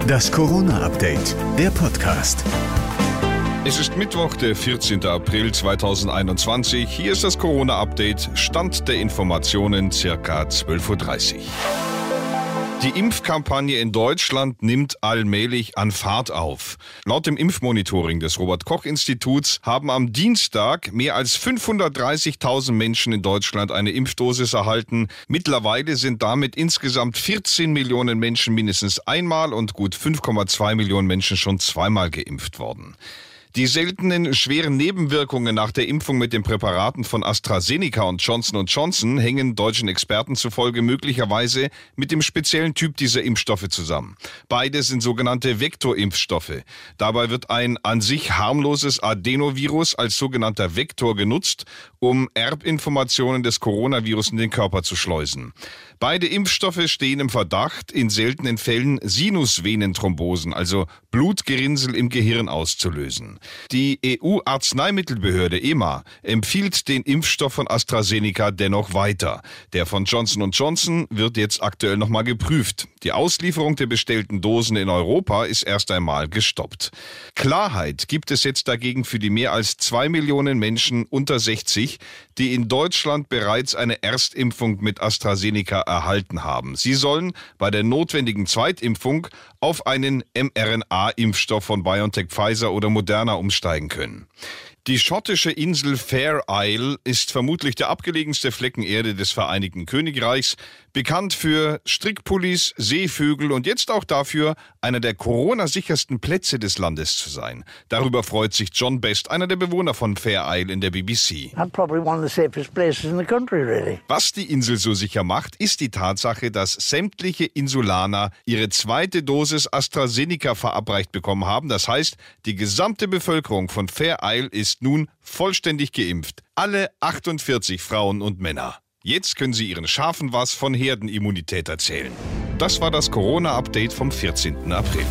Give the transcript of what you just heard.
Das Corona-Update, der Podcast. Es ist Mittwoch, der 14. April 2021. Hier ist das Corona-Update. Stand der Informationen circa 12.30 Uhr. Die Impfkampagne in Deutschland nimmt allmählich an Fahrt auf. Laut dem Impfmonitoring des Robert Koch Instituts haben am Dienstag mehr als 530.000 Menschen in Deutschland eine Impfdosis erhalten. Mittlerweile sind damit insgesamt 14 Millionen Menschen mindestens einmal und gut 5,2 Millionen Menschen schon zweimal geimpft worden. Die seltenen schweren Nebenwirkungen nach der Impfung mit den Präparaten von AstraZeneca und Johnson Johnson hängen deutschen Experten zufolge möglicherweise mit dem speziellen Typ dieser Impfstoffe zusammen. Beide sind sogenannte Vektorimpfstoffe. Dabei wird ein an sich harmloses Adenovirus als sogenannter Vektor genutzt, um Erbinformationen des Coronavirus in den Körper zu schleusen. Beide Impfstoffe stehen im Verdacht, in seltenen Fällen Sinusvenenthrombosen, also Blutgerinnsel im Gehirn auszulösen. Die EU-Arzneimittelbehörde EMA empfiehlt den Impfstoff von AstraZeneca dennoch weiter. Der von Johnson Johnson wird jetzt aktuell nochmal geprüft. Die Auslieferung der bestellten Dosen in Europa ist erst einmal gestoppt. Klarheit gibt es jetzt dagegen für die mehr als zwei Millionen Menschen unter 60, die in Deutschland bereits eine Erstimpfung mit AstraZeneca erhalten haben. Sie sollen bei der notwendigen Zweitimpfung auf einen mRNA-Impfstoff von BioNTech, Pfizer oder Moderna umsteigen können. Die schottische Insel Fair Isle ist vermutlich der abgelegenste Flecken Erde des Vereinigten Königreichs, bekannt für Strickpullis, Seevögel und jetzt auch dafür, einer der Corona-sichersten Plätze des Landes zu sein. Darüber freut sich John Best, einer der Bewohner von Fair Isle in der BBC. Country, really. Was die Insel so sicher macht, ist die Tatsache, dass sämtliche Insulaner ihre zweite Dosis AstraZeneca verabreicht bekommen haben. Das heißt, die gesamte Bevölkerung von Fair Isle ist ist nun vollständig geimpft. Alle 48 Frauen und Männer. Jetzt können Sie Ihren Schafen was von Herdenimmunität erzählen. Das war das Corona-Update vom 14. April.